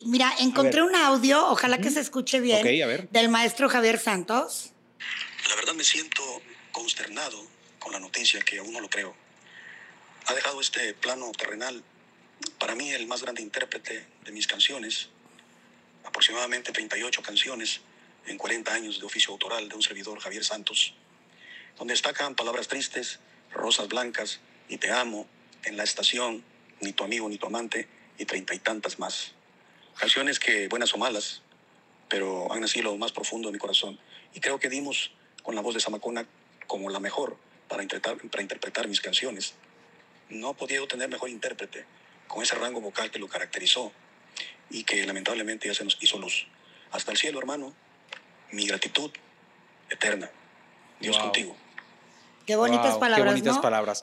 Mira, encontré un audio, ojalá que se escuche bien, Ok, a ver. del maestro Javier Santos. La verdad me siento consternado con la noticia que aún no lo creo. Ha dejado este plano terrenal, para mí el más grande intérprete de mis canciones, aproximadamente 38 canciones en 40 años de oficio autoral de un servidor Javier Santos, donde destacan palabras tristes, rosas blancas y te amo, en la estación, ni tu amigo ni tu amante y treinta y tantas más. Canciones que, buenas o malas, pero han nacido lo más profundo de mi corazón. Y creo que dimos con la voz de Samacona como la mejor para interpretar, para interpretar mis canciones. No he podido tener mejor intérprete con ese rango vocal que lo caracterizó y que lamentablemente ya se nos hizo luz. Hasta el cielo, hermano. Mi gratitud eterna. Dios Wow. contigo. Qué bonitas Wow, palabras, Qué bonitas ¿no? palabras.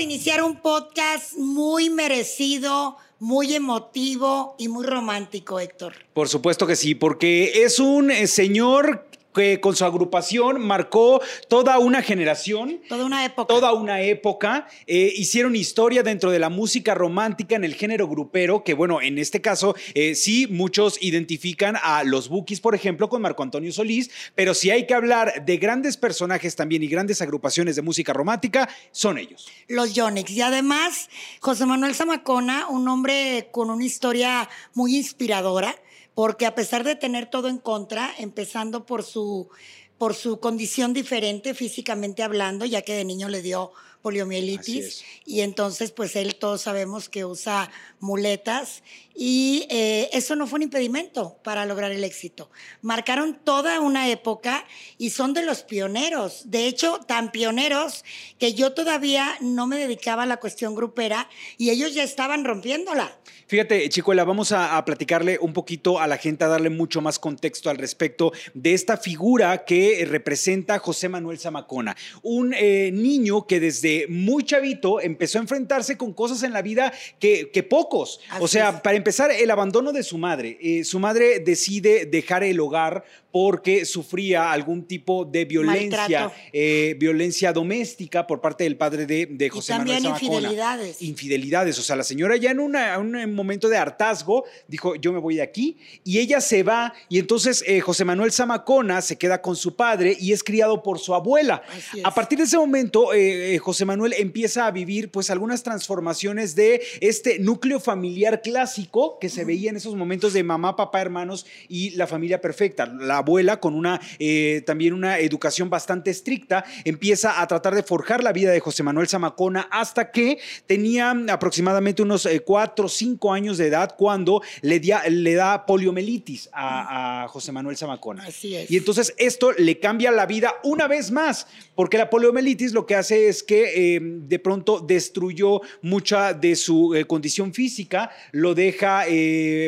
Iniciar un podcast muy merecido, muy emotivo y muy romántico, Héctor. Por supuesto que sí, porque es un eh, señor que con su agrupación marcó toda una generación. Toda una época. Toda una época, eh, hicieron historia dentro de la música romántica en el género grupero, que bueno, en este caso eh, sí muchos identifican a los Bookies, por ejemplo, con Marco Antonio Solís, pero si hay que hablar de grandes personajes también y grandes agrupaciones de música romántica, son ellos. Los Yonex. Y además, José Manuel Zamacona, un hombre con una historia muy inspiradora, porque a pesar de tener todo en contra, empezando por su, por su condición diferente físicamente hablando, ya que de niño le dio poliomielitis, y entonces pues él todos sabemos que usa muletas, y eh, eso no fue un impedimento para lograr el éxito. Marcaron toda una época y son de los pioneros. De hecho, tan pioneros que yo todavía no me dedicaba a la cuestión grupera y ellos ya estaban rompiéndola. Fíjate, Chicuela, vamos a, a platicarle un poquito a la gente, a darle mucho más contexto al respecto de esta figura que representa José Manuel Zamacona. Un eh, niño que desde muy chavito empezó a enfrentarse con cosas en la vida que, que pocos. Así o sea, es. para empezar, el abandono de su madre. Eh, su madre decide dejar el hogar porque sufría algún tipo de violencia, eh, violencia doméstica por parte del padre de, de José también Manuel Zamacona. infidelidades. Infidelidades. O sea, la señora ya en una- un momento de hartazgo dijo, yo me voy de aquí. Y ella se va. Y entonces eh, José Manuel Zamacona se queda con su padre y es criado por su abuela. A partir de ese momento, eh, eh, José Manuel empieza a vivir pues algunas transformaciones de este núcleo familiar clásico que se veía en esos momentos de mamá, papá, hermanos y la familia perfecta. La abuela con una eh, también una educación bastante estricta empieza a tratar de forjar la vida de José Manuel Zamacona hasta que tenía aproximadamente unos eh, cuatro o cinco años de edad cuando le, dia- le da poliomielitis a, a José Manuel Zamacona. Así es. Y entonces esto le cambia la vida una vez más, porque la poliomielitis lo que hace es que eh, de pronto destruyó mucha de su eh, condición física, lo deja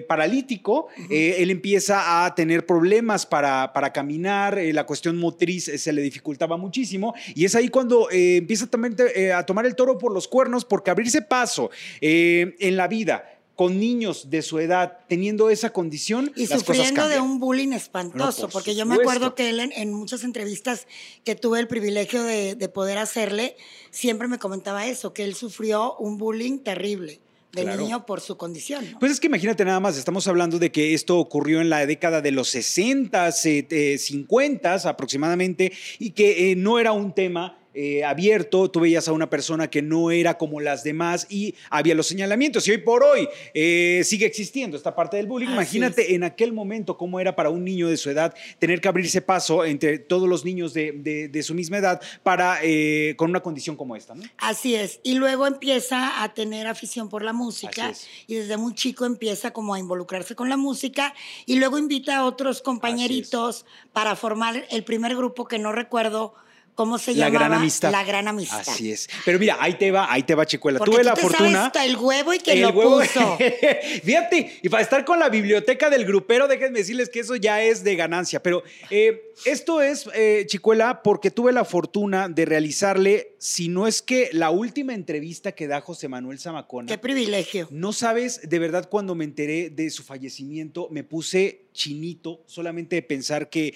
paralítico, él empieza a tener problemas para, para caminar, eh, la cuestión motriz eh, se le dificultaba muchísimo, y es ahí cuando eh, empieza también a tomar el toro por los cuernos, porque abrirse paso en la vida con niños de su edad teniendo esa condición Y las cosas sufriendo de un bullying No, espantoso, por porque yo me acuerdo que él en, en muchas entrevistas que tuve el privilegio de, de poder hacerle, siempre me comentaba eso, que él sufrió un bullying terrible de Claro. niño por su condición. ¿no? Pues es que imagínate nada más, estamos hablando de que esto ocurrió en la década de los 60, eh, 50 aproximadamente, y que eh, no era un tema eh, abierto, tú veías a una persona que no era como las demás y había los señalamientos. Y hoy por hoy eh, sigue existiendo esta parte del bullying. Así Imagínate es. en aquel momento cómo era para un niño de su edad tener que abrirse paso entre todos los niños de, de- de su misma edad para eh, con una condición como esta. ¿no? Así es. Y luego empieza a tener afición por la música y desde muy chico empieza como a involucrarse con la música y luego invita a otros compañeritos para formar el primer grupo que no recuerdo cómo se La llamaba. gran amistad. La gran amistad. Así es. Pero mira, ahí te va, ahí te va, Chicuela. Porque Tuve tú la te fortuna. sabes hasta el huevo y que El lo huevo- puso. Fíjate, y para estar con la biblioteca del grupero, déjenme decirles que eso ya es de ganancia. Pero eh, esto es, eh, Chicuela, porque tuve la fortuna de realizarle, si no es que la última entrevista que da José Manuel Zamacona. Qué privilegio. No sabes, de verdad, cuando me enteré de su fallecimiento, me puse chinito solamente de pensar que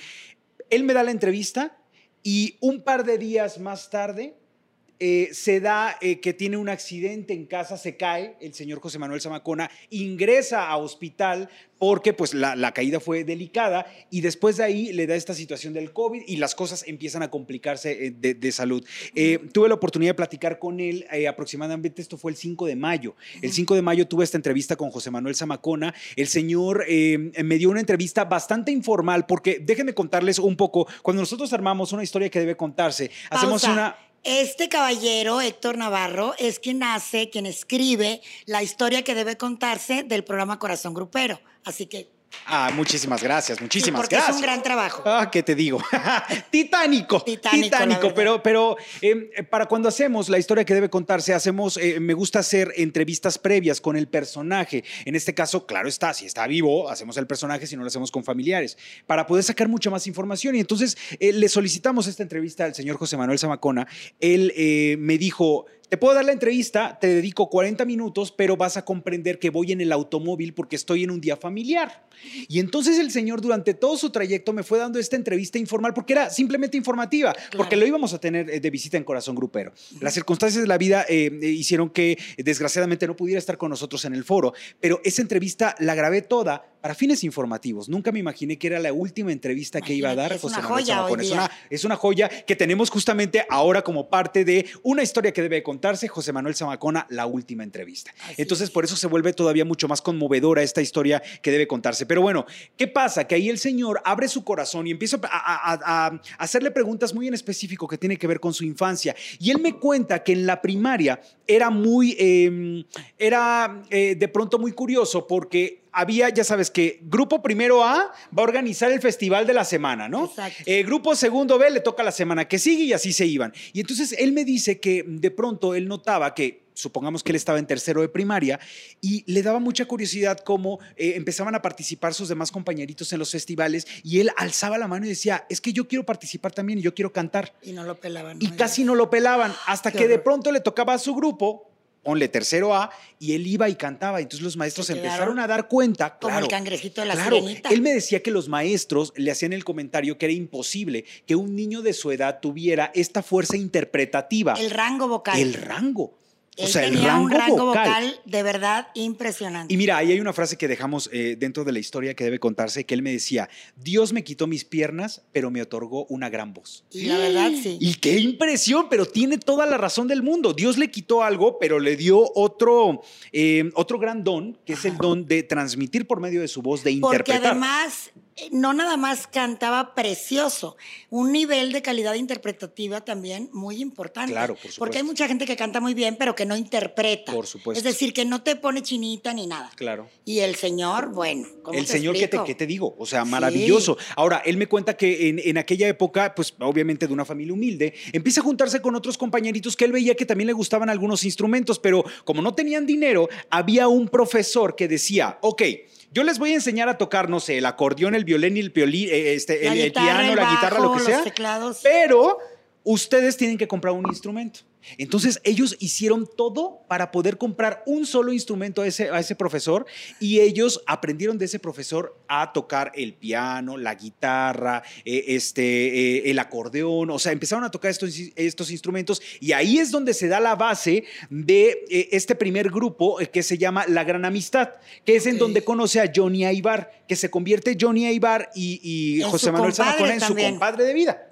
él me da la entrevista y un par de días más tarde eh, se da eh, que tiene un accidente en casa, se cae, el señor José Manuel Zamacona ingresa a hospital porque pues la, caída fue delicada y después de ahí le da esta situación del COVID y las cosas empiezan a complicarse eh, de, salud. tuve la oportunidad de platicar con él aproximadamente, esto fue el 5 de mayo. El 5 de mayo tuve esta entrevista con José Manuel Zamacona. El señor me dio una entrevista bastante informal porque déjenme contarles un poco, cuando nosotros armamos una historia que debe contarse, hacemos una... Este caballero, Héctor Navarro, es quien hace, quien escribe la historia que debe contarse del programa Corazón Grupero. Así que Ah, muchísimas gracias, muchísimas porque gracias. Es un gran trabajo. Ah, ¿qué te digo? titánico. Titánico. pero, pero em, para cuando hacemos la historia que debe contarse, hacemos, eh, me gusta hacer entrevistas previas con el personaje. En este caso, claro está, si está vivo, hacemos el personaje, si no lo hacemos con familiares, para poder sacar mucha más información. Y entonces eh, le solicitamos esta entrevista al señor José Manuel Zamacona. Él eh, me dijo, te puedo dar la entrevista, te dedico 40 minutos, pero vas a comprender que voy en el automóvil porque estoy en un día familiar. Y entonces el señor durante todo su trayecto me fue dando esta entrevista informal porque era simplemente informativa, porque lo íbamos a tener eh, de visita en Corazón Grupero. Las circunstancias de la vida eh, eh, hicieron que desgraciadamente no pudiera estar con nosotros en el foro, pero esa entrevista la grabé toda para fines informativos. Nunca me imaginé que era la última entrevista que iba a dar es José una Manuel joya Es una, es una joya que tenemos justamente ahora como parte de una historia que debe contarse José Manuel Zamacona, la última entrevista. Entonces, por eso se vuelve todavía mucho más conmovedora esta historia que debe contarse. Pero bueno, ¿qué pasa? Que ahí el señor abre su corazón y empieza a, hacerle preguntas muy en específico que tiene que ver con su infancia. Y él me cuenta que en la primaria era muy, em, era eh, de pronto muy curioso porque había, ya sabes que grupo primero A va a organizar el festival de la semana, ¿no? Exacto. Eh, grupo segundo B le toca la semana que sigue y así se iban. Y entonces él me dice que de pronto él notaba que supongamos que él estaba en tercero de primaria, y le daba mucha curiosidad cómo eh, empezaban a participar sus demás compañeritos en los festivales, y él alzaba la mano y decía, es que yo quiero participar también y yo quiero cantar. Y no lo pelaban. Y casi no lo pelaban, hasta que de pronto le tocaba a su grupo ponle tercero A, y él iba y cantaba. Entonces los maestros empezaron a dar cuenta. Como el cangrejito de la claro, Él me decía que los maestros le hacían el comentario que era imposible que un niño de su edad tuviera esta fuerza interpretativa. El rango vocal. El rango o sea, el rango, un rango vocal. de verdad impresionante. Y mira, ahí hay una frase que dejamos eh, dentro de la historia que debe contarse, que él me decía, Dios me quitó mis piernas, pero me otorgó una gran voz. Y la verdad, sí. Y qué impresión, pero tiene toda la razón del mundo. Dios le quitó algo, pero le dio otro, eh, otro gran don, que es el don de transmitir por medio de su voz, de interpretar. Porque además no nada más cantaba precioso, un nivel de calidad interpretativa también muy importante. Claro, por supuesto. Porque hay mucha gente que canta muy bien, pero que no interpreta. Por supuesto. Es decir, que no te pone chinita ni nada. Claro. Y el señor, bueno. ¿cómo el señor, ¿qué te, te, digo? O sea, maravilloso. Ahora, él me cuenta que en, en, aquella época, pues obviamente de una familia humilde, empieza a juntarse con otros compañeritos que él veía que también le gustaban algunos instrumentos, pero como no tenían dinero, había un profesor que decía, ok, yo les voy a enseñar a tocar, no sé, el acordeón, el violín, el, piolín, eh, este, el, piano, la guitarra, lo que sea. Pero ustedes tienen que comprar un instrumento. Entonces ellos hicieron todo para poder comprar un solo instrumento a ese, a ese profesor y ellos aprendieron de ese profesor a tocar el piano, la guitarra, eh, este, eh, el acordeón, o sea, empezaron a tocar estos, estos instrumentos y ahí es donde se da la base de eh, este primer grupo que se llama La Gran Amistad, que es en donde conoce a Johnny Aibar, que se convierte Johnny Aibar y, José Manuel Zamacona en su compadre de vida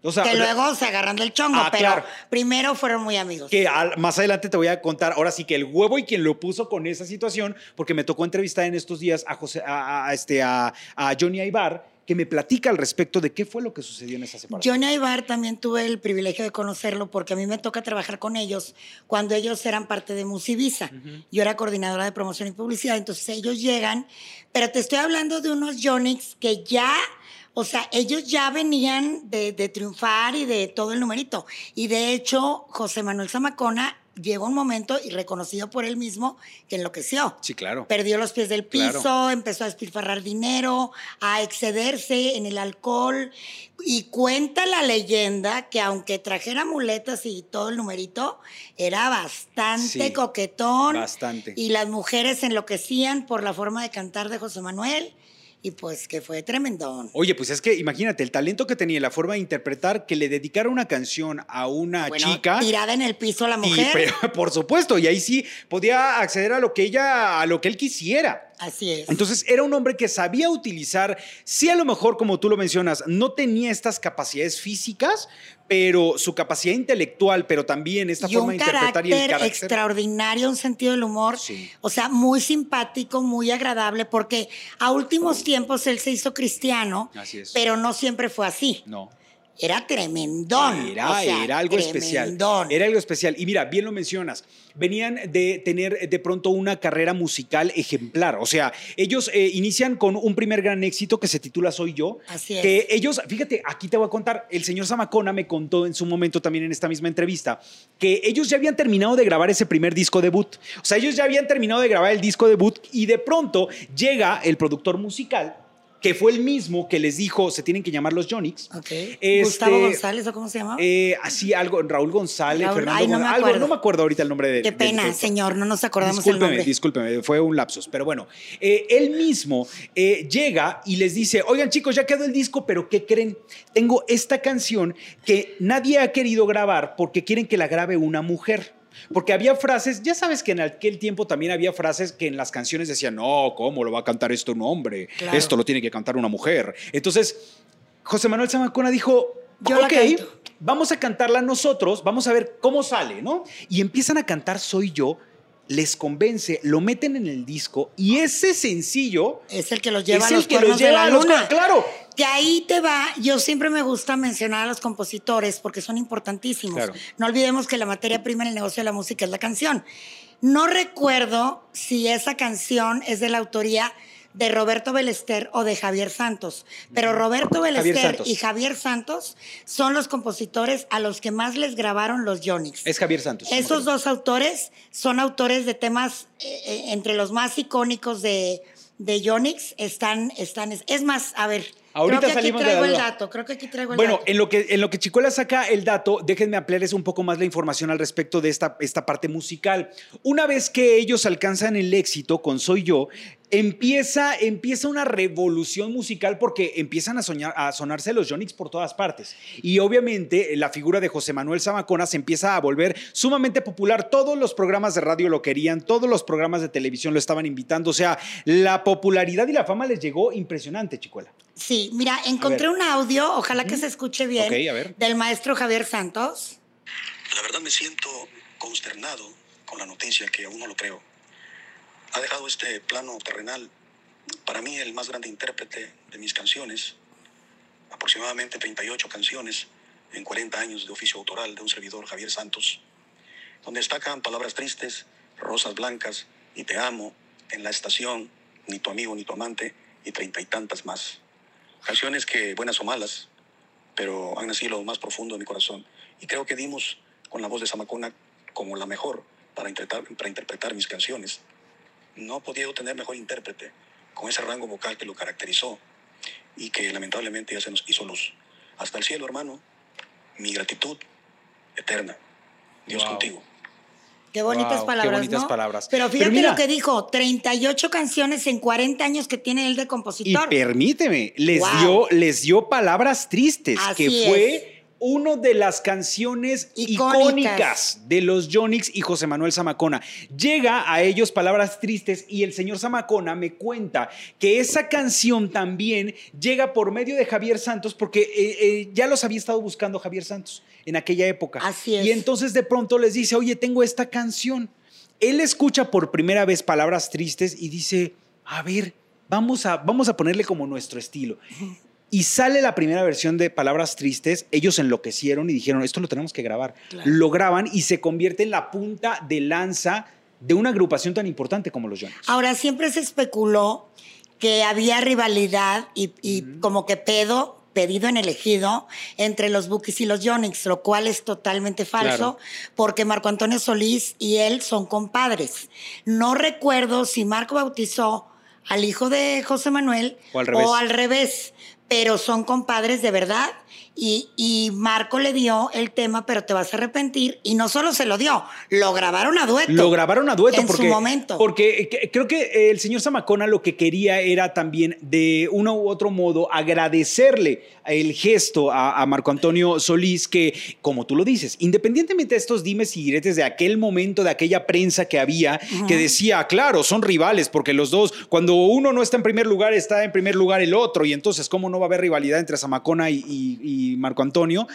que luego se agarran del chongo, ah, pero primero fueron muy amigos. Que más adelante te voy a contar, ahora sí que el huevo y quien lo puso con esa situación, porque me tocó entrevistar en estos días a, José, a, este, a, Johnny Aibar, que me platica al respecto de qué fue lo que sucedió en esa separación. Johnny Aibar también tuve el privilegio de conocerlo porque a mí me toca trabajar con ellos cuando ellos eran parte de Musivisa. Yo era coordinadora de promoción y publicidad, entonces ellos llegan, pero te estoy hablando de unos Jonix que ya o sea, ellos ya venían de, triunfar y de todo el numerito. Y de hecho, José Manuel Zamacona llegó un momento y reconocido por él mismo que enloqueció. Sí, claro. Perdió los pies del piso, empezó a despilfarrar dinero, a excederse en el alcohol. Y cuenta la leyenda que aunque trajera muletas y todo el numerito, era bastante coquetón. Bastante. Y las mujeres enloquecían por la forma de cantar de José Manuel y pues que fue tremendón. Oye, pues es que imagínate el talento que tenía, la forma de interpretar, que le dedicara una canción a una Bueno, chica. Tirada en el piso la y, mujer. pero, por supuesto, y ahí sí podía acceder a lo que ella, a lo que él quisiera. Así es. Entonces era un hombre que sabía utilizar, sí a lo mejor como tú lo mencionas, no tenía estas capacidades físicas, pero su capacidad intelectual, pero también esta y forma de interpretar y el carácter carácter. extraordinario, un sentido del humor, Sí. o sea, muy simpático, muy agradable, porque a últimos tiempos él se hizo cristiano, Así es. pero no siempre fue así. No. Era tremendón. Era, o sea, era algo especial. tremendón. Era algo especial. Y mira, bien lo mencionas. Venían de tener de pronto una carrera musical ejemplar. O sea, ellos eh, inician con un primer gran éxito que se titula Soy yo. Así es. Que ellos, fíjate, aquí te voy a contar, el señor Zamacona me contó en su momento también en esta misma entrevista que ellos ya habían terminado de grabar ese primer disco debut. O sea, ellos ya habían terminado de grabar el disco debut y de pronto llega el productor musical que fue el mismo que les dijo, se tienen que llamar los Jonix. Ok. Este, Gustavo González, ¿o cómo se llama? Eh, así algo, Raúl González, Raúl- Fernando ay, no González, algo, no me acuerdo ahorita el nombre de. Qué pena, del- señor, no nos acordamos el nombre. discúlpeme, fue un lapsus. Pero bueno, eh, él mismo eh, llega y les dice: Oigan, chicos, ya quedó el disco, pero ¿qué creen? Tengo esta canción que nadie ha querido grabar porque quieren que la grabe una mujer. Porque había frases, ya sabes que en aquel tiempo también había frases que en las canciones decían: No, ¿cómo lo va a cantar esto un hombre? Claro. Esto lo tiene que cantar una mujer. Entonces, José Manuel Zamacona dijo: Yo Ok, vamos a cantarla nosotros, vamos a ver cómo sale, ¿no? Y empiezan a cantar Soy yo, les convence, lo meten en el disco y ese sencillo Es el que los lleva es a los que los lleva a los claro. Que ahí te va, yo siempre me gusta mencionar a los compositores porque son importantísimos. Claro. No olvidemos que la materia prima en el negocio de la música es la canción. No recuerdo si esa canción es de la autoría de Roberto Belester o de Javier Santos, pero Roberto Belester y Javier Santos son los compositores a los que más les grabaron los Yonix. Es Javier Santos. Esos dos autores son autores de temas eh, eh, entre los más icónicos de, de Yonix. Están, están, es más, a ver, Ahorita creo que aquí salimos de la traigo el dato, creo que aquí traigo el Bueno, dato. en lo, que, en lo que Chicuela saca el dato, déjenme ampliarles un poco más la información al respecto de esta, esta parte musical. Una vez que ellos alcanzan el éxito con Soy Yo, empieza, empieza una revolución musical porque empiezan a, soñar, a sonarse los Yonix por todas partes. Y obviamente la figura de José Manuel Zamacona se empieza a volver sumamente popular. Todos los programas de radio lo querían, todos los programas de televisión lo estaban invitando. O sea, la popularidad y la fama les llegó impresionante, Chicuela. Sí, mira, encontré un audio, ojalá que se escuche bien, Ok, a ver. del maestro Javier Santos. La verdad me siento consternado con la noticia que aún no lo creo. Ha dejado este plano terrenal, para mí el más grande intérprete de mis canciones, aproximadamente 38 canciones en 40 años de oficio autoral de un servidor Javier Santos, donde destacan palabras tristes, rosas blancas y te amo, en la estación, ni tu amigo ni tu amante y treinta y tantas más. Canciones que, buenas o malas, pero han nacido lo más profundo de mi corazón. Y creo que dimos con la voz de Samacona como la mejor para interpretar, para interpretar mis canciones. No podía yo tener mejor intérprete con ese rango vocal que lo caracterizó y que lamentablemente ya se nos hizo luz. Hasta el cielo, hermano, mi gratitud eterna. Dios Wow. contigo. Qué bonitas Wow, qué palabras. bonitas ¿no? palabras. Pero Pero fíjate mira- lo que dijo: 38 canciones en 40 años que tiene él de Y compositor. permíteme, les, Wow. dio, les dio palabras tristes, Así que fue es. Una de las canciones Icónicas. icónicas. de los Jonix y José Manuel Zamacona. Llega a ellos palabras tristes y el señor Zamacona me cuenta que esa canción también llega por medio de Javier Santos porque eh, eh, ya los había estado buscando Javier Santos en aquella época. Así es. Y entonces de pronto les dice, oye, tengo esta canción. Él escucha por primera vez palabras tristes y dice, a ver, vamos a, vamos a ponerle como nuestro estilo. Y sale la primera versión de Palabras Tristes, ellos enloquecieron y dijeron, esto lo tenemos que grabar. Claro. Lo graban y se convierte en la punta de lanza de una agrupación tan importante como los Jonas. Ahora, siempre se especuló que había rivalidad y, y como que pedo, pedido en el ejido, entre los Bookies y los Yonix, lo cual es totalmente falso, Claro. porque Marco Antonio Solís y él son compadres. No recuerdo si Marco bautizó al hijo de José Manuel O al revés. revés, pero son compadres de verdad Y, y Marco le dio el tema, pero te vas a arrepentir. Y no solo se lo dio, lo grabaron a dueto. Lo grabaron a dueto En su porque, momento. porque que- creo que el señor Zamacona lo que quería era también de uno u otro modo agradecerle el gesto a, a Marco Antonio Solís que, como tú lo dices, independientemente de estos dimes y diretes de aquel momento, de aquella prensa que había, que decía, claro, son rivales porque los dos, cuando uno no está en primer lugar, está en primer lugar el otro y entonces, ¿cómo no va a haber rivalidad entre Zamacona y- y- y Marco Antonio?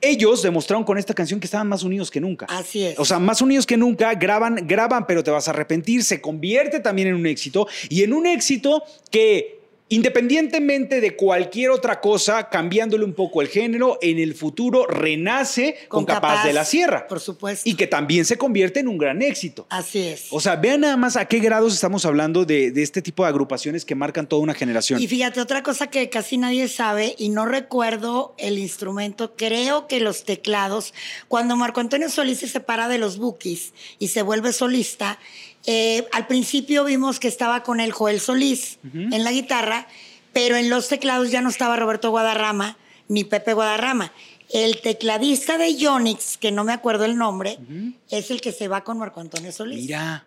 Ellos demostraron con esta canción que estaban más unidos que nunca. Así es. O sea, más unidos que nunca, graban, graban, pero te vas a arrepentir, se convierte también en un éxito y en un éxito que independientemente de cualquier otra cosa, cambiándole un poco el género, en el futuro renace con, Capaz, de la Sierra. Por supuesto. Y que también se convierte en un gran éxito. Así es. O sea, vean nada más a qué grados estamos hablando de, de este tipo de agrupaciones que marcan toda una generación. Y fíjate, otra cosa que casi nadie sabe, y no recuerdo el instrumento, creo que los teclados, cuando Marco Antonio Solís se separa de los Bookies y se vuelve solista, eh, al principio vimos que estaba con el Joel Solís en la guitarra, pero en los teclados ya no estaba Roberto Guadarrama ni Pepe Guadarrama. El tecladista de Yonix, que no me acuerdo el nombre, es el que se va con Marco Antonio Solís. Mira,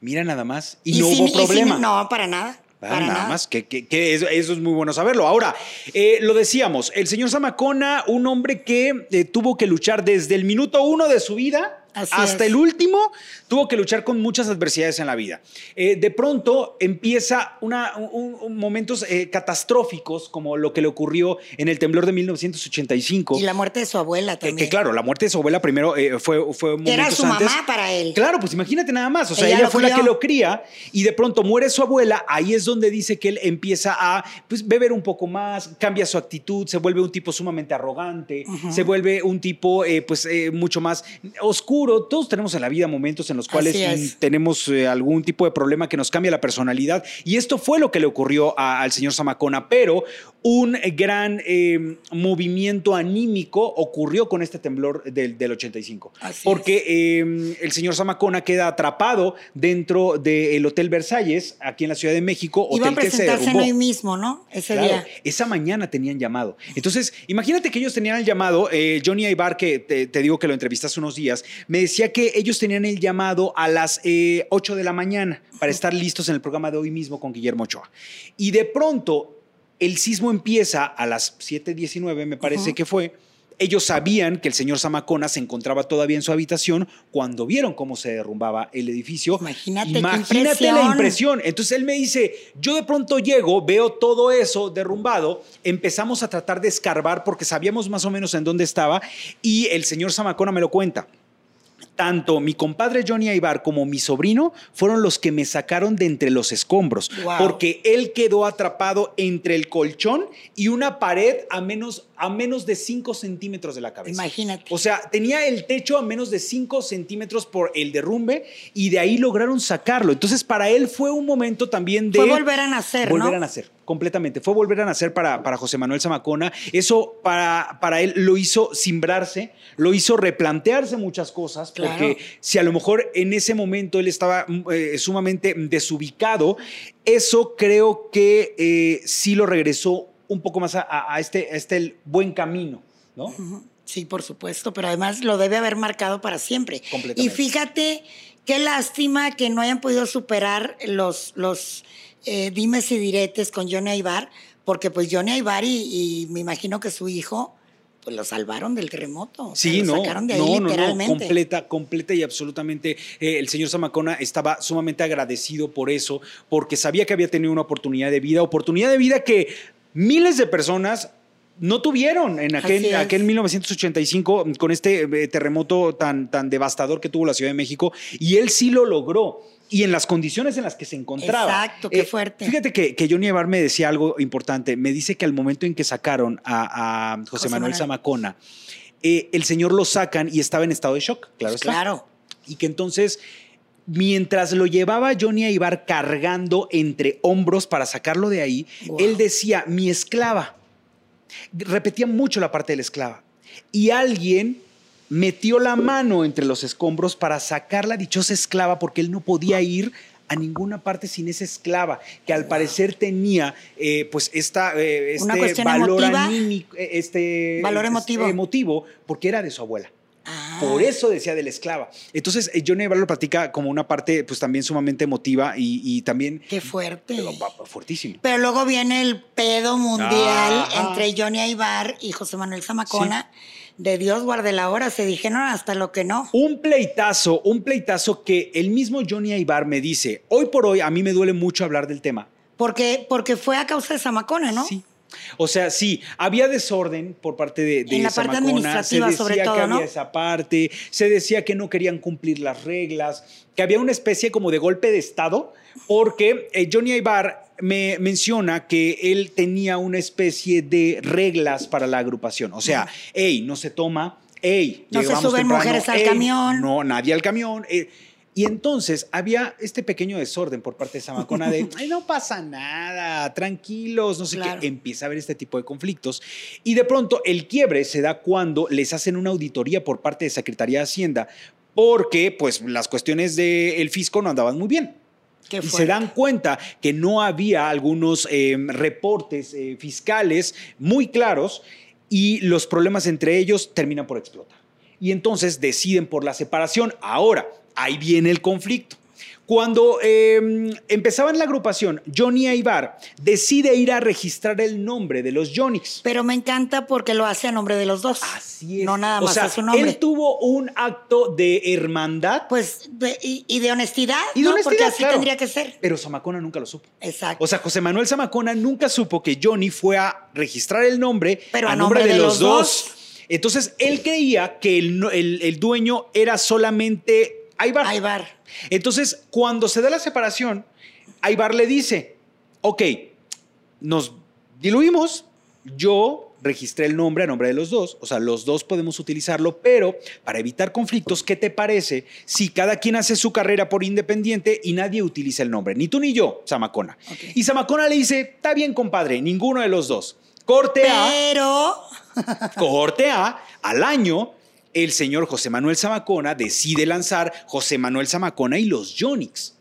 mira nada más. Y, no sin- hubo sin- problema. no, para nada. Ah, para nada, nada. más, que, que- que eso, eso es muy bueno saberlo. Ahora, eh, lo decíamos, el señor Zamacona, un hombre que eh, tuvo que luchar desde el minuto uno de su vida Así hasta es. el último, tuvo que luchar con muchas adversidades en la vida. Eh, de pronto empieza una, un- un- momentos eh, catastróficos, como lo que le ocurrió en el temblor de 1985. Y la muerte de su abuela que, también. que claro, la muerte de su abuela primero eh, fue, fue Era su antes. mamá para él. Claro, pues imagínate nada más. O sea, Ella ella, fue la crió. que lo cría y de pronto muere su abuela. Ahí es donde dice que él empieza a pues, beber un poco más, cambia su actitud, se vuelve un tipo sumamente arrogante, se vuelve un tipo eh, pues eh, mucho más oscuro. Todos tenemos en la vida momentos en los cuales mm, tenemos eh, algún tipo de problema que nos cambia la personalidad. Y esto fue lo que le ocurrió a- al señor Zamacona, pero un gran eh, movimiento anímico ocurrió con este temblor del, del 85. Así porque eh, el señor Zamacona queda atrapado dentro del Hotel Versalles, aquí en la Ciudad de México, Iba a hotel que se presentarse derrumbó. hoy mismo, ¿no? Ese Claro, día. esa mañana tenían llamado. Entonces, imagínate que ellos tenían el llamado. eh, Johnny Aibar, que te, te digo que lo entrevisté hace unos días, me decía que ellos tenían el llamado a las eh, 8 de la mañana para estar listos en el programa de hoy mismo con Guillermo Ochoa. Y de pronto, el sismo empieza a las 7:19, me parece que fue. Ellos sabían que el señor Zamacona se encontraba todavía en su habitación cuando vieron cómo se derrumbaba el edificio. Imagínate la impresión. impresión. Entonces él me dice, yo de pronto llego, veo todo eso derrumbado, empezamos a tratar de escarbar porque sabíamos más o menos en dónde estaba y el señor Zamacona me lo cuenta. Tanto mi compadre Johnny Aibar como mi sobrino fueron los que me sacaron de entre los escombros, Wow. porque él quedó atrapado entre el colchón y una pared a menos, a menos de 5 centímetros de la cabeza. Imagínate. O sea, tenía el techo a menos de 5 centímetros por el derrumbe y de ahí lograron sacarlo. Entonces, para él fue un momento también de... Fue volver a nacer, Volver ¿no? a nacer, completamente. Fue volver a nacer para, para José Manuel Zamacona. Eso para, para él lo hizo simbrarse, lo hizo replantearse muchas cosas, Claro. porque si a lo mejor en ese momento él estaba mm, eh, sumamente desubicado, eso creo que eh, sí lo regresó un poco más a, este, a este buen camino, ¿no? Sí, por supuesto, pero además lo debe haber marcado para siempre. Completamente. Y fíjate, qué lástima que no hayan podido superar los, los eh, dimes y diretes con Johnny Aibar, porque pues Johnny Aibar y, y me imagino que su hijo, pues lo salvaron del terremoto. o sea, Sí, lo no, sacaron de ahí no, no, no, literalmente. completa, completa y absolutamente. eh, el señor Zamacona estaba sumamente agradecido por eso, porque sabía que había tenido una oportunidad de vida, oportunidad de vida que miles de personas no tuvieron en aquel, aquel 1985 con este eh, terremoto tan, tan devastador que tuvo la Ciudad de México, y él sí lo logró. Y en las condiciones en las que se encontraba. Eh, Exacto, qué fuerte. Fíjate que, que Johnny Evar me decía algo importante. Me dice que al momento en que sacaron a, a José, José Manuel Manuel. Zamacona, eh, el señor lo sacan y estaba en estado de shock, claro está. Claro. Y que entonces, mientras lo llevaba Johnny Aibar cargando entre hombros para sacarlo de ahí, Wow. él decía, mi esclava. Repetía mucho la parte de la esclava. Y alguien metió la mano entre los escombros para sacar la dichosa esclava porque él no podía ir a ninguna parte sin esa esclava, que al parecer tenía eh, pues esta, eh, este valor anímico, eh, este valor emotivo. emotivo, porque era de su abuela. Ah. Por eso decía de la esclava. Entonces, Johnny Ibar lo platica como una parte, pues también sumamente emotiva y, también. Qué fuerte. Pero, fuertísimo. Pero luego viene el pedo mundial entre Johnny Ibar y José Manuel Zamacona de Dios guarde la hora, se dijeron hasta lo que no. Un pleitazo, un pleitazo que el mismo Johnny Aibar me dice, hoy por hoy a mí me duele mucho hablar del tema. Porque, porque fue a causa de Zamacona, ¿no? Sí. O sea, sí, había desorden por parte de, de en la parte administrativa, se decía sobre que había esa parte, se decía que no querían cumplir las reglas, que había una especie como de golpe de estado, porque eh, Johnny Aibar me menciona que él tenía una especie de reglas para la agrupación. O sea, hey, no se toma, hey, no se suben mujeres al camión. No, nadie al camión. Eh, y entonces había este pequeño desorden por parte de Samacona de, ay, no pasa nada, tranquilos, no sé qué. Empieza a haber este tipo de conflictos. Y de pronto el quiebre se da cuando les hacen una auditoría por parte de Secretaría de Hacienda, porque pues las cuestiones del fisco no andaban muy bien y se dan cuenta que no había algunos em, reportes eh, fiscales muy claros y los problemas entre ellos terminan por explotar. Y entonces deciden por la separación. Ahora, ahí viene el conflicto. Cuando eh, empezaba en la agrupación, Johnny Aibar decide ir a registrar el nombre de los Johnny's. Pero me encanta porque lo hace a nombre de los dos. Así es. No nada más o sea, a su nombre. Él tuvo un acto de hermandad. Pues, y, de honestidad. Y de honestidad, Porque así tendría que ser. Pero Zamacona nunca lo supo. Exacto. O sea, José Manuel Zamacona nunca supo que Johnny fue a registrar el nombre Pero a, nombre, de, los, dos. Entonces, él creía que el, el dueño era solamente Aibar. Aibar. Entonces, cuando se da la separación, Aibar le dice, ok, nos diluimos, yo registré el nombre a nombre de los dos, o sea, los dos podemos utilizarlo, pero para evitar conflictos, ¿qué te parece si cada quien hace su carrera por independiente y nadie utiliza el nombre? Ni tú ni yo, Samacona. Y Samacona le dice, está bien, compadre, ninguno de los dos. Corte pero... A. corte A, al año el señor José Manuel Zamacona decide lanzar José Manuel Zamacona y los Yonix.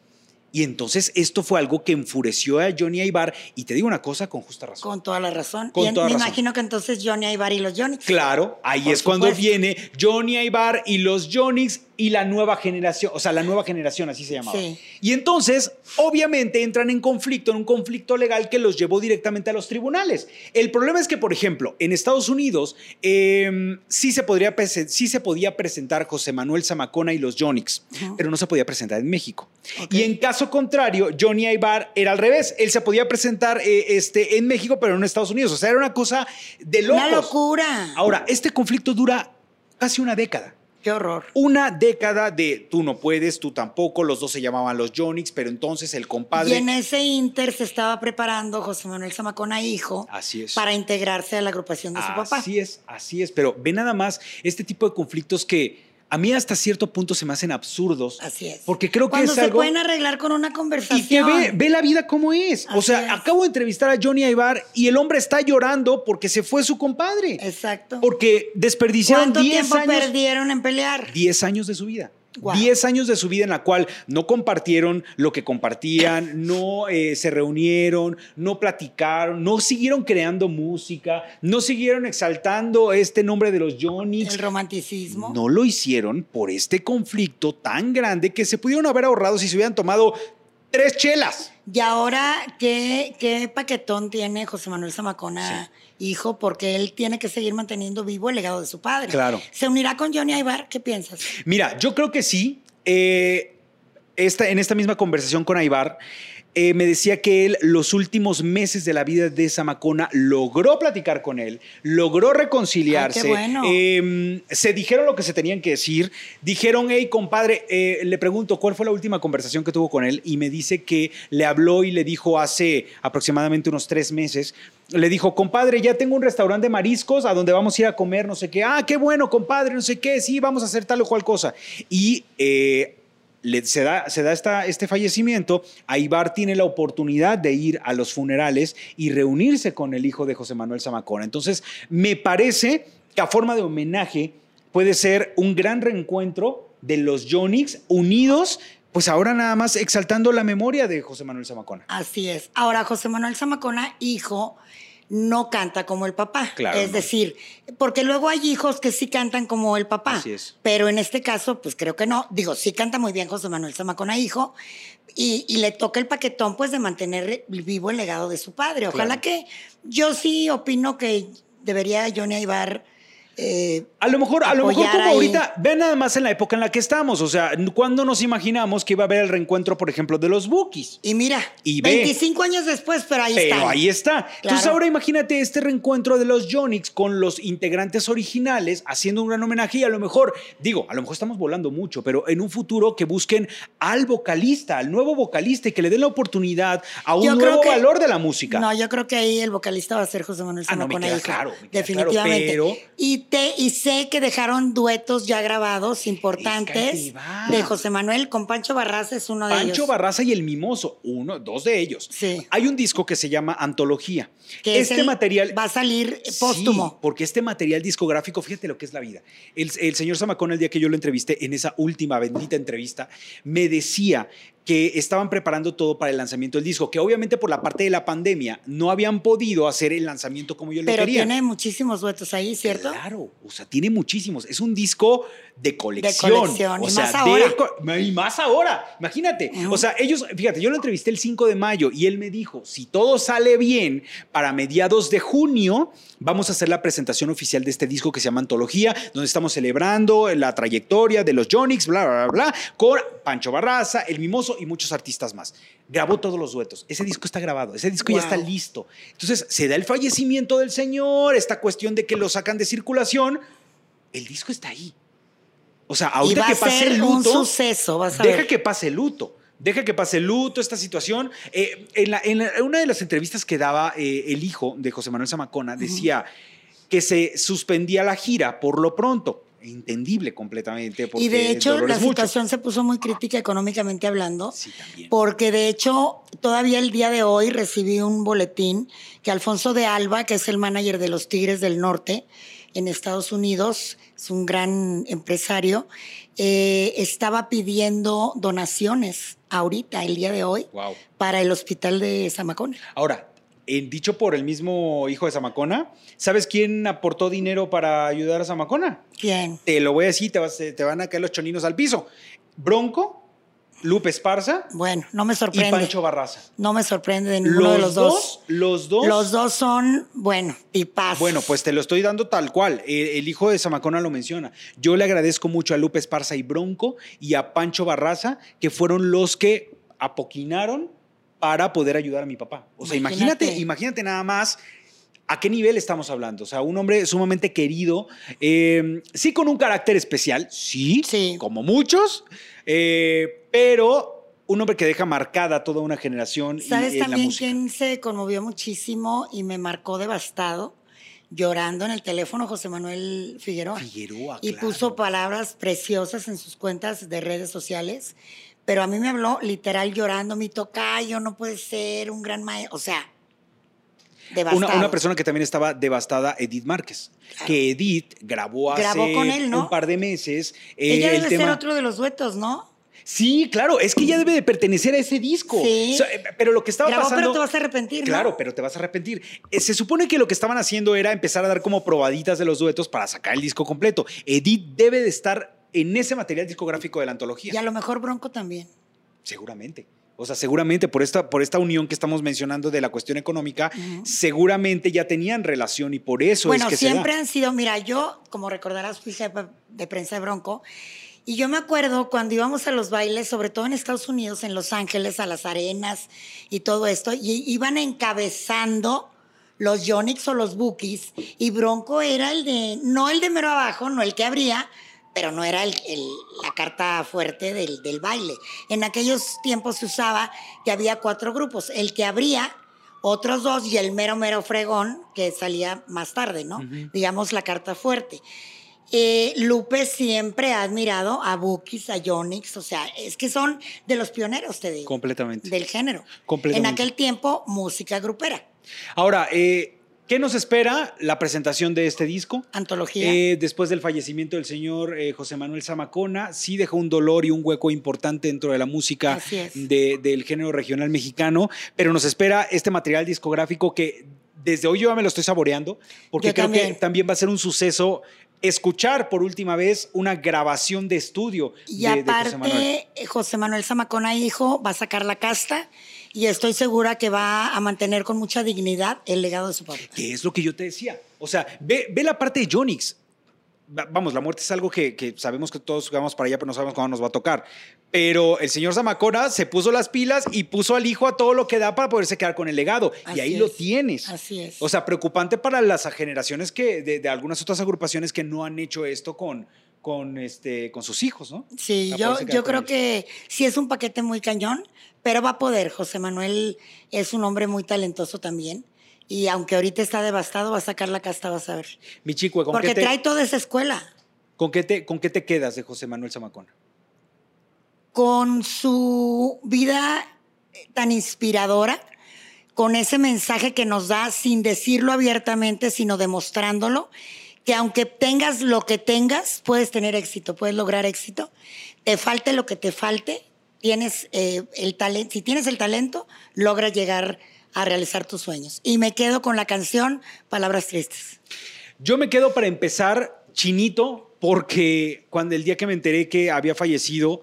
Y entonces esto fue algo que enfureció a Johnny Aibar y te digo una cosa con justa razón. Con toda la razón. Con y me imagino que entonces Johnny Aibar y los Johnny. Claro, ahí es cuando viene Johnny Aibar y los Johnny's y la nueva generación, o sea, la nueva generación, así se llamaba. Y entonces, obviamente, entran en conflicto, en un conflicto legal que los llevó directamente a los tribunales. El problema es que, por ejemplo, en Estados Unidos em, sí, se podría, sí se podía presentar José Manuel Zamacona y los Johnny's, pero no se podía presentar en México. Y en caso contrario, Johnny Aibar era al revés. Él se podía presentar eh, este, en México, pero no en Estados Unidos. O sea, era una cosa de locos. Una locura. Ahora, este conflicto dura casi una década. Qué horror. Una década de tú no puedes, tú tampoco, los dos se llamaban los Jonix, pero entonces el compadre... Y en ese inter se estaba preparando José Manuel Zamacona, hijo, así es. para integrarse a la agrupación de su papá. Así es, así es, pero ve nada más este tipo de conflictos que a mí hasta cierto punto se me hacen absurdos. Así es. Porque creo que Cuando es se algo... pueden arreglar con una conversación. Y que ve, ve la vida como es. o sea, acabo de entrevistar a Johnny Aibar y el hombre está llorando porque se fue su compadre. Exacto. Porque desperdiciaron 10 tiempo años. perdieron en pelear? 10 años de su vida. 10 años de su vida en la cual no compartieron lo que compartían, no eh, se reunieron, no platicaron, no siguieron creando música, no siguieron exaltando este nombre de los Johnny. El romanticismo. No lo hicieron por este conflicto tan grande que se pudieron haber ahorrado si se hubieran tomado tres chelas. Y ahora, ¿qué, qué paquetón tiene José Manuel Zamacona, hijo? Porque él tiene que seguir manteniendo vivo el legado de su padre. Claro. ¿Se unirá con Johnny Aibar? ¿Qué piensas? Mira, yo creo que sí. Eh, esta, en esta misma conversación con Aibar, eh, me decía que él los últimos meses de la vida de Zamacona logró platicar con él, logró reconciliarse. qué bueno. Em, se dijeron lo que se tenían que decir. Dijeron, hey, compadre, eh, le pregunto, ¿cuál fue la última conversación que tuvo con él? Y me dice que le habló y le dijo hace aproximadamente unos tres meses, le dijo, compadre, ya tengo un restaurante de mariscos a donde vamos a ir a comer, no sé qué. Ah, qué bueno, compadre, no sé qué. Sí, vamos a hacer tal o cual cosa. Y eh, se da, se da este fallecimiento, Aibar tiene la oportunidad de ir a los funerales y reunirse con el hijo de José Manuel Zamacona. Entonces, me parece que a forma de homenaje puede ser un gran reencuentro de los Yonix unidos pues ahora nada más exaltando la memoria de José Manuel Zamacona. Así es. Ahora, José Manuel Zamacona, hijo, no canta como el papá. Claro, es no. decir, porque luego hay hijos que sí cantan como el papá. Así es. Pero en este caso, pues creo que no. Digo, sí canta muy bien José Manuel Zamacona, hijo, y, y le toca el paquetón, pues, de mantener vivo el legado de su padre. Ojalá Claro. que yo sí opino que debería Johnny Ibar. Eh, A lo mejor, a lo mejor como ahí. ahorita, vean nada más en la época en la que estamos. O sea, ¿cuándo nos imaginamos que iba a haber el reencuentro, por ejemplo, de los Bookies? y mira, Y ve. 25 años después, pero ahí Pero está. ahí está. Entonces ahora imagínate este reencuentro de los Jonix con los integrantes originales haciendo un gran homenaje y a lo mejor, digo, a lo mejor estamos volando mucho, pero en un futuro que busquen al vocalista, al nuevo vocalista y que le den la oportunidad a un Yo nuevo que- valor de la música. No, yo creo que ahí el vocalista va a ser José Manuel Ah, no, me Zamacona queda hijo. claro, me queda definitivamente. claro, pero- y te y sé que dejaron duetos ya grabados importantes de José Manuel con Pancho Barraza es uno de Pancho ellos. Barraza y el Mimoso, uno, dos de ellos. Sí. Hay un disco que se llama Antología. que es este el- material va a salir Sí, póstumo. porque este material discográfico, fíjate lo que es la vida. El, el señor Zamacón, el día que yo lo entrevisté, en esa última bendita entrevista, me decía que estaban preparando todo para el lanzamiento del disco, que obviamente por la parte de la pandemia no habían podido hacer el lanzamiento como yo lo Pero quería. tiene muchísimos duetos ahí, ¿cierto? Claro, o sea, tiene muchísimos. Es un disco de colección. colección, o y sea, más de ahora. co- y más ahora. Imagínate. O sea, ellos, fíjate, yo lo entrevisté el 5 de mayo y él me dijo, si todo sale bien, para mediados de junio vamos a hacer la presentación oficial de este disco que se llama Antología, donde estamos celebrando la trayectoria de los Jonix, bla, bla, bla, bla, con Pancho Barraza, El Mimoso y muchos artistas más. Grabó todos los duetos. Ese disco está grabado, ese disco ya está listo. Entonces, se da el fallecimiento del señor, esta cuestión de que lo sacan de circulación, el disco está ahí. O sea, y ahorita va que a pase ser el un luto, suceso, vas a deja ver. que pase el luto. Deja que pase el luto, esta situación. Eh, en, la- en la- en una de las entrevistas que daba eh, el hijo de José Manuel Zamacona, decía que se suspendía la gira por lo pronto. Entendible completamente. Porque Y de hecho, la mucho. situación se puso muy crítica económicamente hablando. Sí, también. Porque de hecho, todavía el día de hoy recibí un boletín que Alfonso de Alba, que es el manager de los Tigres del Norte en Estados Unidos, es un gran empresario, eh, estaba pidiendo donaciones ahorita, el día de hoy, Wow. para el hospital de Zamacona. Ahora, dicho por el mismo hijo de Zamacona, ¿sabes quién aportó dinero para ayudar a Zamacona? ¿Quién? Te lo voy a decir, te, vas- te van a caer los choninos al piso. Bronco, Lupe Esparza Bueno, no me y sorprende. Pancho Barraza. No me sorprende de ninguno de los dos. Los dos. Los dos son, bueno, tipazos. Bueno, pues te lo estoy dando tal cual. El, el hijo de Zamacona lo menciona. Yo le agradezco mucho a Lupe Esparza y Bronco y a Pancho Barraza, que fueron los que apoquinaron para poder ayudar a mi papá. O sea, imagínate, Imagínate. imagínate nada más a qué nivel estamos hablando. O sea, un hombre sumamente querido, eh, sí con un carácter especial, sí, Sí. como muchos, eh, pero un hombre que deja marcada toda una generación y- ¿Sabes en la también quién se conmovió muchísimo y me marcó devastado? Llorando en el teléfono, José Manuel Figueroa. Figueroa, y claro. puso palabras preciosas en sus cuentas de redes sociales. Pero a mí me habló literal llorando, mi tocayo, no puede ser un gran maestro. O sea, devastado. Una, una persona que también estaba devastada, Edith Márquez. Claro. Que Edith grabó hace Grabó con él, ¿no? un par de meses. eh, Ella el debe tema. ser otro de los duetos, ¿no? Sí, claro, es que ella debe de pertenecer a ese disco. Sí. O sea, pero lo que estaba Grabó, pasando. pero te vas a arrepentir, ¿no? Claro, pero te vas a arrepentir. Eh, Se supone que lo que estaban haciendo era empezar a dar como probaditas de los duetos para sacar el disco completo. Edith debe de estar en ese material discográfico de la antología. Y a lo mejor Bronco también. Seguramente. O sea, seguramente por esta, por esta unión que estamos mencionando de la cuestión económica, seguramente ya tenían relación y por eso Bueno, es que siempre se da. han sido, mira, yo, como recordarás, fui jefa de prensa de Bronco, y yo me acuerdo cuando íbamos a los bailes, sobre todo en Estados Unidos, en Los Ángeles, a las arenas y todo esto, y iban encabezando los Yonix o los Bookies, y Bronco era el de, no el de mero abajo, no el que abría, pero no era el, el- la carta fuerte del, del baile. En aquellos tiempos se usaba que había cuatro grupos, el que abría, otros dos y el mero mero fregón que salía más tarde, ¿no? Digamos la carta fuerte. Eh, Lupe siempre ha admirado a Bookies, a Yonix, o sea, es que son de los pioneros, te digo, Completamente. del género. Completamente. En aquel tiempo, música grupera. Ahora, eh, ¿Qué nos espera? La presentación de este disco. Antología. Eh, después del fallecimiento del señor eh, José Manuel Zamacona, sí dejó un dolor y un hueco importante dentro de la música de- del género regional mexicano, pero nos espera este material discográfico que desde hoy yo ya me lo estoy saboreando, porque Yo creo que también. va a ser un suceso escuchar por última vez una grabación de estudio Y de, aparte, José Manuel Zamacona, hijo, va a sacar la casta y estoy segura que va a mantener con mucha dignidad el legado de su papá. Que es lo que yo te decía. O sea, ve, ve la parte de Jonix. Va- Vamos, la muerte es algo que, que sabemos que todos vamos para allá, pero no sabemos cuándo nos va a tocar. Pero el señor Zamacona se puso las pilas y puso al hijo a todo lo que da para poderse quedar con el legado. Así y ahí lo es. tienes. Así es. O sea, preocupante para las generaciones que, de, de algunas otras agrupaciones que no han hecho esto con, con, este, con sus hijos, ¿no? Sí, A yo, yo creo ellos. que sí es un paquete muy cañón, pero va a poder. José Manuel es un hombre muy talentoso también. Y aunque ahorita está devastado, va a sacar la casta, vas a ver. Mi chico, ¿con, Porque qué te, trae toda esa escuela. ¿con, qué te, ¿con qué te quedas de José Manuel Zamacona? con su vida eh, tan inspiradora, con ese mensaje que nos da sin decirlo abiertamente, sino demostrándolo, que aunque tengas lo que tengas, puedes tener éxito, puedes lograr éxito. Te falte lo que te falte, tienes eh, el talento, si tienes el talento, logras llegar a realizar tus sueños. Y me quedo con la canción Palabras Tristes. Yo me quedo para empezar chinito porque cuando el día que me enteré que había fallecido,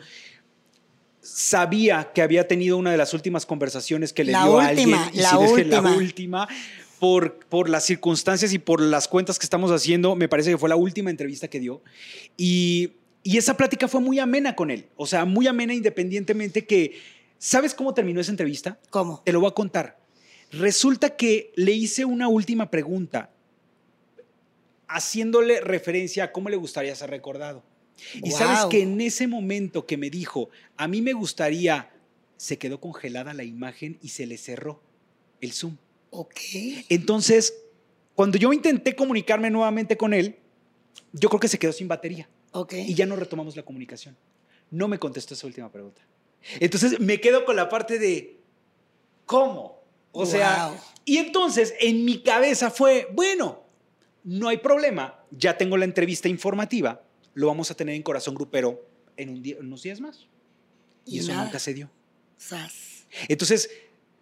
sabía que había tenido una de las últimas conversaciones que le La dio a alguien. y la desde última. La última. Por, por las circunstancias y por las cuentas que estamos haciendo, me parece que fue la última entrevista que dio. Y, y esa plática fue muy amena con él. O sea, muy amena independientemente que... ¿Sabes cómo terminó esa entrevista? ¿Cómo? Te lo voy a contar. Resulta que le hice una última pregunta haciéndole referencia a cómo le gustaría ser recordado. Y sabes que en ese momento que me dijo, a mí me gustaría, se quedó congelada la imagen y se le cerró el Zoom. Ok. Entonces, cuando yo intenté comunicarme nuevamente con él, yo creo que se quedó sin batería Ok. y ya no retomamos la comunicación. No me contestó esa última pregunta. Entonces me quedo con la parte de, ¿cómo? O sea, Wow. y entonces en mi cabeza fue, bueno, no hay problema, ya tengo la entrevista informativa, lo vamos a tener en Corazón Grupero en, un día- en unos días más. Y, Y eso nada. nunca se dio. Sas. Entonces,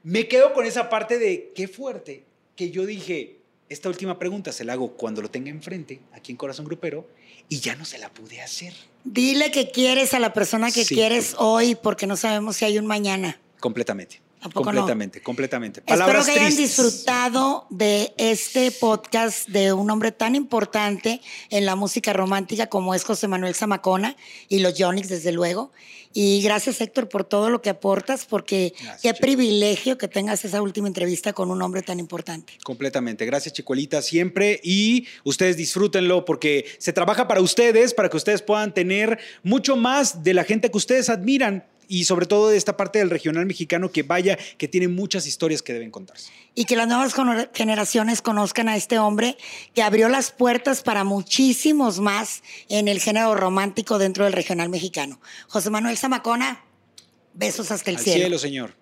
me quedo con esa parte de qué fuerte que yo dije, esta última pregunta se la hago cuando lo tenga enfrente, aquí en Corazón Grupero, y ya no se la pude hacer. Dile que quieres a la persona que Sí. quieres hoy porque no sabemos si hay un mañana. Completamente. Completamente, completamente. Espero Palabras que hayan tristes. disfrutado de este podcast de un hombre tan importante en la música romántica como es José Manuel Zamacona y los Yonix, desde luego. Y gracias, Héctor, por todo lo que aportas, porque Gracias, qué Chico. privilegio que tengas esa última entrevista con un hombre tan importante. Completamente. Gracias, Chicuelita, siempre. Y ustedes disfrútenlo porque se trabaja para ustedes, para que ustedes puedan tener mucho más de la gente que ustedes admiran y sobre todo de esta parte del regional mexicano que vaya, que tiene muchas historias que deben contarse. Y que las nuevas generaciones conozcan a este hombre que abrió las puertas para muchísimos más en el género romántico dentro del regional mexicano. José Manuel Zamacona, besos hasta el Al cielo. cielo, señor.